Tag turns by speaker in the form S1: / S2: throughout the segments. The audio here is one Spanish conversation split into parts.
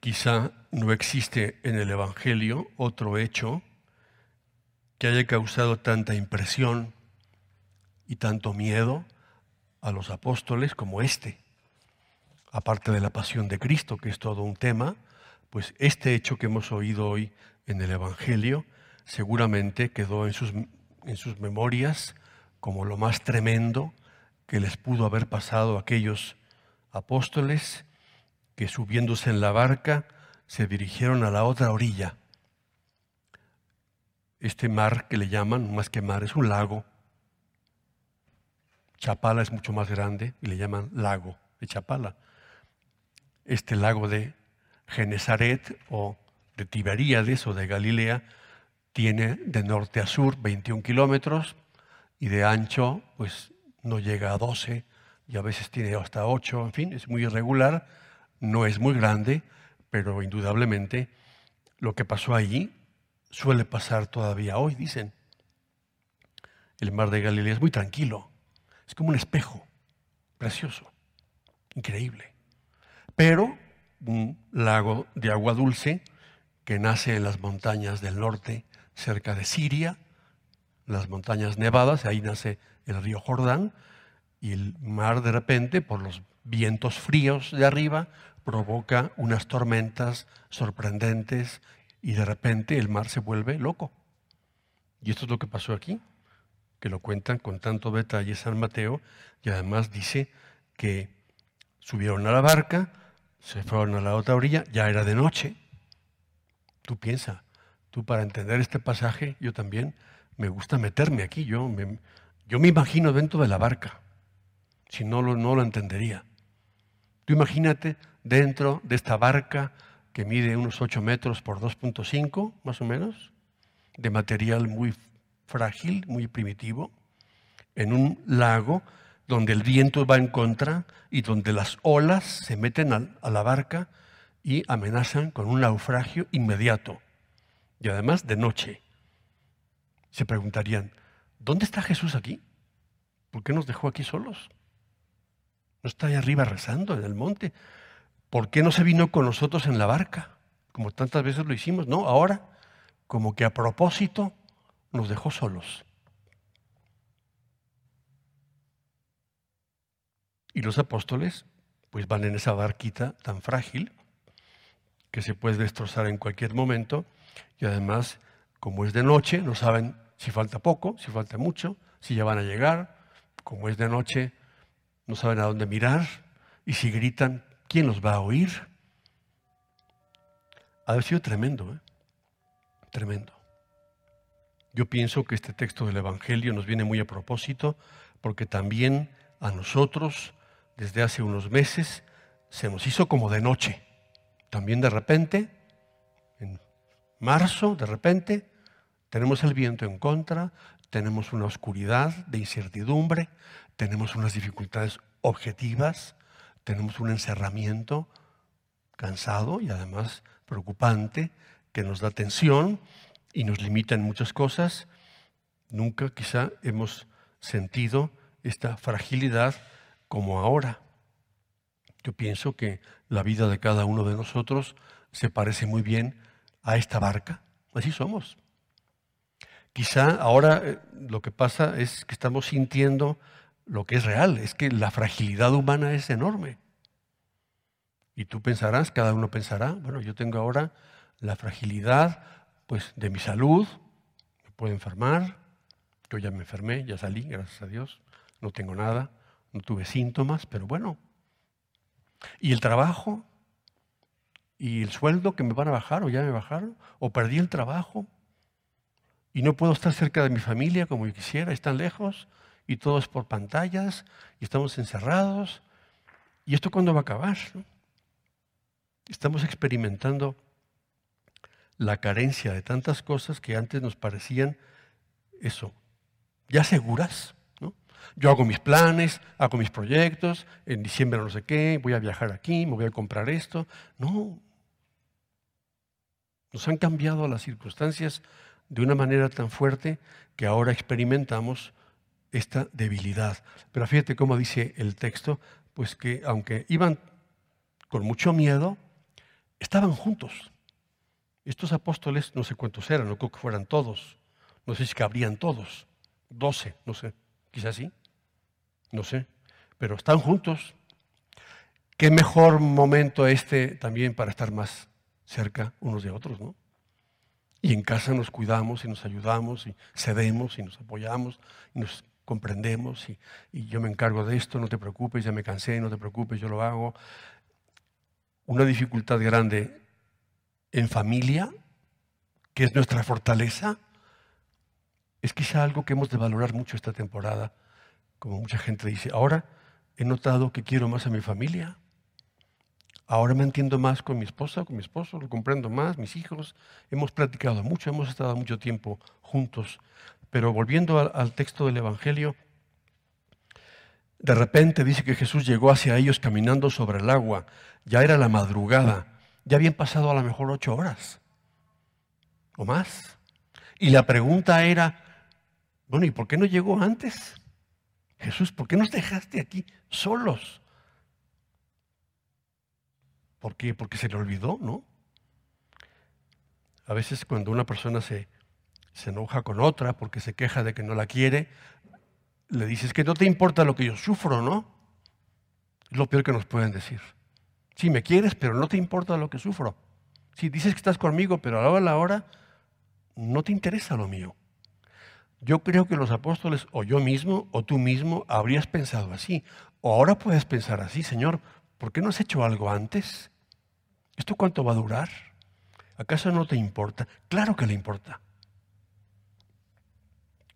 S1: Quizá no existe en el Evangelio otro hecho que haya causado tanta impresión y tanto miedo a los apóstoles como este. Aparte de la pasión de Cristo, que es todo un tema, pues este hecho que hemos oído hoy en el Evangelio seguramente quedó en sus, en sus memorias como lo más tremendo que les pudo haber pasado a aquellos apóstoles que subiéndose en la barca se dirigieron a la otra orilla. Este mar que le llaman, más que mar, es un lago. Chapala es mucho más grande y le llaman lago de Chapala. Este lago de Genezaret o de Tiberíades o de Galilea tiene de norte a sur 21 kilómetros y de ancho pues no llega a 12 y a veces tiene hasta 8, en fin, es muy irregular, no es muy grande, pero indudablemente lo que pasó allí suele pasar todavía hoy, dicen. El mar de Galilea es muy tranquilo, es como un espejo, precioso, increíble. Pero un lago de agua dulce que nace en las montañas del norte, cerca de Siria, las montañas nevadas, ahí nace el río Jordán, y el mar de repente, por los vientos fríos de arriba, provoca unas tormentas sorprendentes y de repente el mar se vuelve loco. Y esto es lo que pasó aquí, que lo cuentan con tanto detalle San Mateo, y además dice que subieron a la barca, se fueron a la otra orilla, ya era de noche. Tú piensa, tú para entender este pasaje, yo también me gusta meterme aquí, yo me, yo me imagino dentro de la barca, si no no lo entendería. Imagínate dentro de esta barca que mide unos 8 metros por 2.5, más o menos, de material muy frágil, muy primitivo, en un lago donde el viento va en contra y donde las olas se meten a la barca y amenazan con un naufragio inmediato. Y además de noche. Se preguntarían, ¿dónde está Jesús aquí? ¿Por qué nos dejó aquí solos? ¿No está ahí arriba rezando en el monte? ¿Por qué no se vino con nosotros en la barca? Como tantas veces lo hicimos. No, ahora, como que a propósito, nos dejó solos. Y los apóstoles, pues van en esa barquita tan frágil que se puede destrozar en cualquier momento y además, como es de noche, no saben si falta poco, si falta mucho, si ya van a llegar. Como es de noche, no saben a dónde mirar y si gritan, ¿quién los va a oír? Ha sido tremendo, ¿eh? tremendo. Yo pienso que este texto del Evangelio nos viene muy a propósito porque también a nosotros desde hace unos meses se nos hizo como de noche. También de repente, en marzo, de repente, tenemos el viento en contra, tenemos una oscuridad de incertidumbre, tenemos unas dificultades objetivas, tenemos un encerramiento cansado y además preocupante que nos da tensión y nos limita en muchas cosas. Nunca quizá hemos sentido esta fragilidad como ahora. Yo pienso que la vida de cada uno de nosotros se parece muy bien a esta barca. Así somos. Quizá ahora eh, lo que pasa es que estamos sintiendo lo que es real, es que la fragilidad humana es enorme. Y tú pensarás, cada uno pensará, bueno, yo tengo ahora la fragilidad pues de mi salud, me puedo enfermar, yo ya me enfermé, ya salí, gracias a Dios, no tengo nada no tuve síntomas, pero bueno. ¿Y el trabajo? ¿Y el sueldo que me van a bajar o ya me bajaron? ¿O perdí el trabajo? ¿Y no puedo estar cerca de mi familia como yo quisiera? ¿Están lejos? ¿Y todo es por pantallas? ¿Y estamos encerrados? ¿Y esto cuándo va a acabar? Estamos experimentando la carencia de tantas cosas que antes nos parecían eso, ya seguras. Yo hago mis planes, hago mis proyectos, en diciembre no sé qué, voy a viajar aquí, me voy a comprar esto. No. Nos han cambiado las circunstancias de una manera tan fuerte que ahora experimentamos esta debilidad. Pero fíjate cómo dice el texto, pues que aunque iban con mucho miedo, estaban juntos. Estos apóstoles, no sé cuántos eran, no creo que fueran todos, no sé si cabrían todos, doce, no sé, quizás sí, no sé, pero están juntos. Qué mejor momento este también para estar más cerca unos de otros, ¿no? Y en casa nos cuidamos y nos ayudamos y cedemos y nos apoyamos y nos comprendemos y, yo me encargo de esto, no te preocupes, ya me cansé, no te preocupes, yo lo hago. Una dificultad grande en familia, que es nuestra fortaleza, es quizá algo que hemos de valorar mucho esta temporada. Como mucha gente dice, ahora he notado que quiero más a mi familia. Ahora me entiendo más con mi esposa, con mi esposo, lo comprendo más, mis hijos. Hemos platicado mucho, hemos estado mucho tiempo juntos. Pero volviendo al, al texto del Evangelio, de repente dice que Jesús llegó hacia ellos caminando sobre el agua. Ya era la madrugada. Ya habían pasado a lo mejor ocho horas o más. Y la pregunta era, bueno, ¿y por qué no llegó antes? Jesús, ¿por qué nos dejaste aquí solos? ¿Por qué? Porque se le olvidó, ¿no? A veces cuando una persona se, se enoja con otra porque se queja de que no la quiere, le dices que no te importa lo que yo sufro, ¿no? Es lo peor que nos pueden decir. Sí, me quieres, pero no te importa lo que sufro. Sí, dices que estás conmigo, pero a la hora de la hora no te interesa lo mío. Yo creo que los apóstoles, o yo mismo, o tú mismo, habrías pensado así. O ahora puedes pensar así, Señor, ¿por qué no has hecho algo antes? ¿Esto cuánto va a durar? ¿Acaso no te importa? Claro que le importa.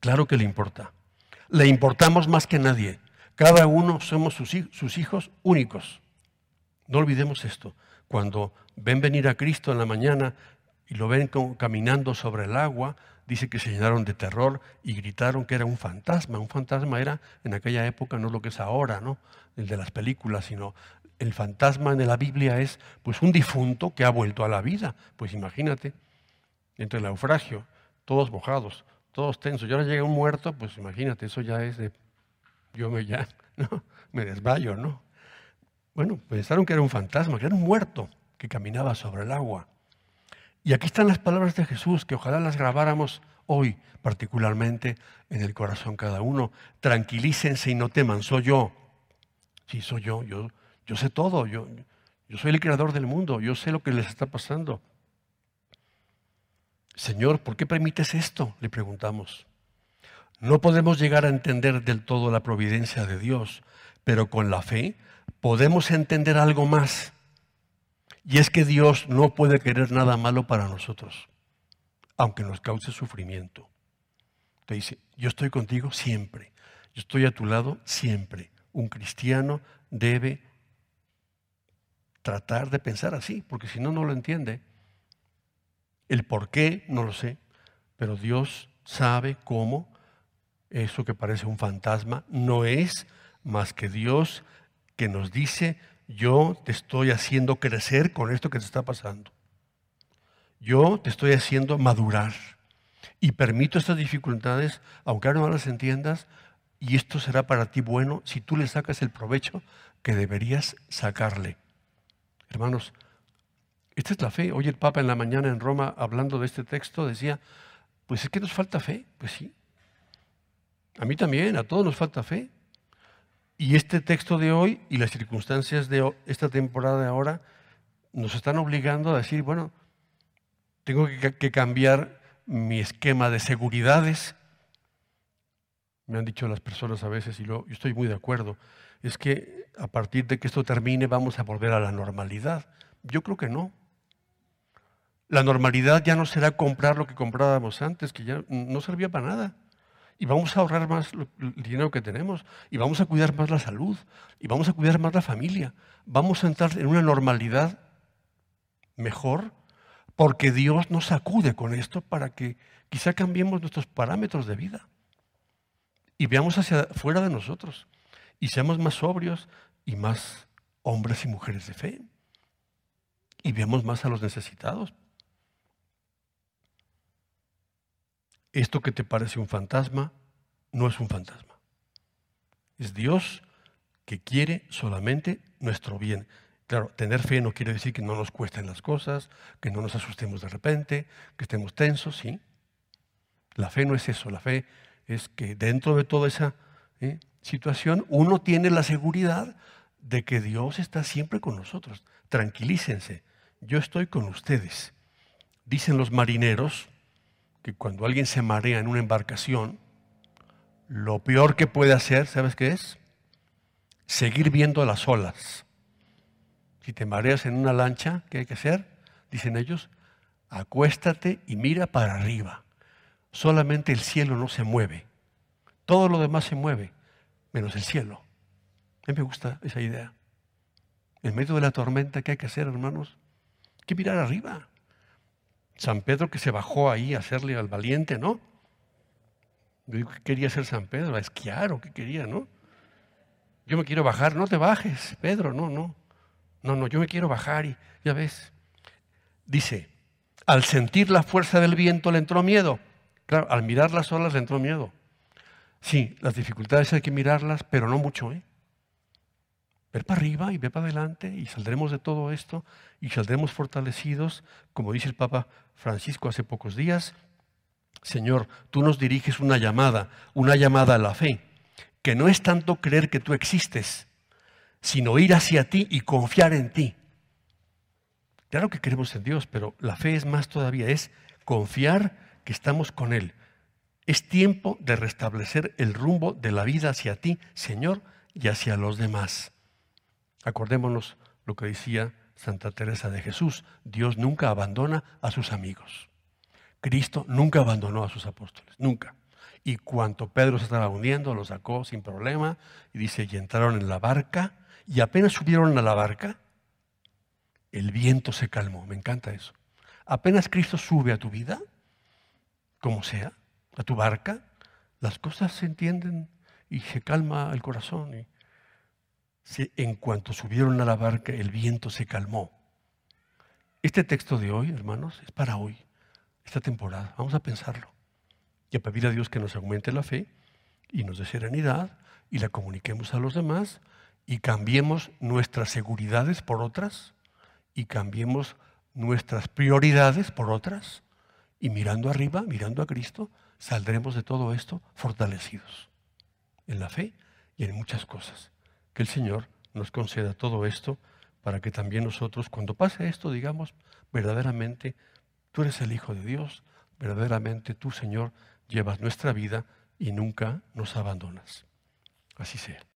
S1: Claro que le importa. Le importamos más que nadie. Cada uno somos sus, hijos únicos. No olvidemos esto. Cuando ven venir a Cristo en la mañana y lo ven caminando sobre el agua, dice que se llenaron de terror y gritaron que era un fantasma. Un fantasma era en aquella época no lo que es ahora, ¿no? El de las películas, sino el fantasma en la Biblia es pues un difunto que ha vuelto a la vida. Pues imagínate, entre el naufragio, todos mojados, todos tensos. Y ahora llega un muerto, pues imagínate, eso ya es de yo me ya, ¿no? Me desmayo, ¿no? Bueno, pensaron que era un fantasma, que era un muerto que caminaba sobre el agua. Y aquí están las palabras de Jesús, que ojalá las grabáramos hoy, particularmente en el corazón cada uno. Tranquilícense y no teman, soy yo. Sí, soy yo, yo, yo sé todo, yo, yo soy el creador del mundo, yo sé lo que les está pasando. Señor, ¿por qué permites esto? Le preguntamos. No podemos llegar a entender del todo la providencia de Dios, pero con la fe podemos entender algo más. Y es que Dios no puede querer nada malo para nosotros, aunque nos cause sufrimiento. Te dice, yo estoy contigo siempre, yo estoy a tu lado siempre. Un cristiano debe tratar de pensar así, porque si no, no lo entiende. El por qué, no lo sé, pero Dios sabe cómo eso que parece un fantasma no es más que Dios que nos dice, yo te estoy haciendo crecer con esto que te está pasando. Yo te estoy haciendo madurar y permito estas dificultades, aunque ahora no las entiendas, y esto será para ti bueno si tú le sacas el provecho que deberías sacarle. Hermanos, esta es la fe. Hoy el Papa en la mañana en Roma, hablando de este texto, decía, pues es que nos falta fe. Pues sí. A mí también, a todos nos falta fe. Y este texto de hoy y las circunstancias de esta temporada de ahora nos están obligando a decir, bueno, tengo que, cambiar mi esquema de seguridades. Me han dicho las personas a veces, y yo estoy muy de acuerdo, es que a partir de que esto termine vamos a volver a la normalidad. Yo creo que no. La normalidad ya no será comprar lo que comprábamos antes, que ya no servía para nada y vamos a ahorrar más el dinero que tenemos, y vamos a cuidar más la salud, y vamos a cuidar más la familia. Vamos a entrar en una normalidad mejor, porque Dios nos acude con esto para que quizá cambiemos nuestros parámetros de vida y veamos hacia fuera de nosotros y seamos más sobrios y más hombres y mujeres de fe y veamos más a los necesitados. esto que te parece un fantasma no es un fantasma. Es Dios que quiere solamente nuestro bien. Claro, tener fe no quiere decir que no nos cuesten las cosas, que no nos asustemos de repente, que estemos tensos, ¿sí? La fe no es eso, la fe es que dentro de toda esa ¿eh? Situación uno tiene la seguridad de que Dios está siempre con nosotros. Tranquilícense, yo estoy con ustedes. Dicen los marineros que cuando alguien se marea en una embarcación, lo peor que puede hacer, ¿sabes qué es? Seguir viendo las olas. Si te mareas en una lancha, ¿qué hay que hacer? Dicen ellos, acuéstate y mira para arriba. Solamente el cielo no se mueve. Todo lo demás se mueve, menos el cielo. A mí me gusta esa idea. En medio de la tormenta, ¿qué hay que hacer, hermanos? Hay que mirar arriba. San Pedro que se bajó ahí a hacerle al valiente, ¿no? ¿Qué quería hacer San Pedro? A esquiar o qué quería, ¿no? Yo me quiero bajar, no te bajes, Pedro, no, no. No, no, yo me quiero bajar y ya ves. Dice, al sentir la fuerza del viento le entró miedo. Claro, al mirar las olas le entró miedo. Sí, las dificultades hay que mirarlas, pero no mucho, ¿eh? Ver para arriba y ver para adelante y saldremos de todo esto y saldremos fortalecidos, como dice el Papa Francisco hace pocos días. Señor, tú nos diriges una llamada, una llamada a la fe, que no es tanto creer que tú existes, sino ir hacia ti y confiar en ti. Claro que queremos en Dios, pero la fe es más todavía, es confiar que estamos con Él. Es tiempo de restablecer el rumbo de la vida hacia ti, Señor, y hacia los demás. Acordémonos lo que decía Santa Teresa de Jesús, Dios nunca abandona a sus amigos. Cristo nunca abandonó a sus apóstoles, nunca. Y cuanto Pedro se estaba hundiendo, lo sacó sin problema y dice, y entraron en la barca y apenas subieron a la barca, el viento se calmó. Me encanta eso. Apenas Cristo sube a tu vida, como sea, a tu barca, las cosas se entienden y se calma el corazón. Y en cuanto subieron a la barca, el viento se calmó. Este texto de hoy, hermanos, es para hoy, esta temporada. Vamos a pensarlo y a pedir a Dios que nos aumente la fe y nos dé serenidad y la comuniquemos a los demás y cambiemos nuestras seguridades por otras y cambiemos nuestras prioridades por otras y mirando arriba, mirando a Cristo, saldremos de todo esto fortalecidos en la fe y en muchas cosas. Que el Señor nos conceda todo esto para que también nosotros, cuando pase esto, digamos, verdaderamente, tú eres el Hijo de Dios, verdaderamente tú, Señor, llevas nuestra vida y nunca nos abandonas. Así sea.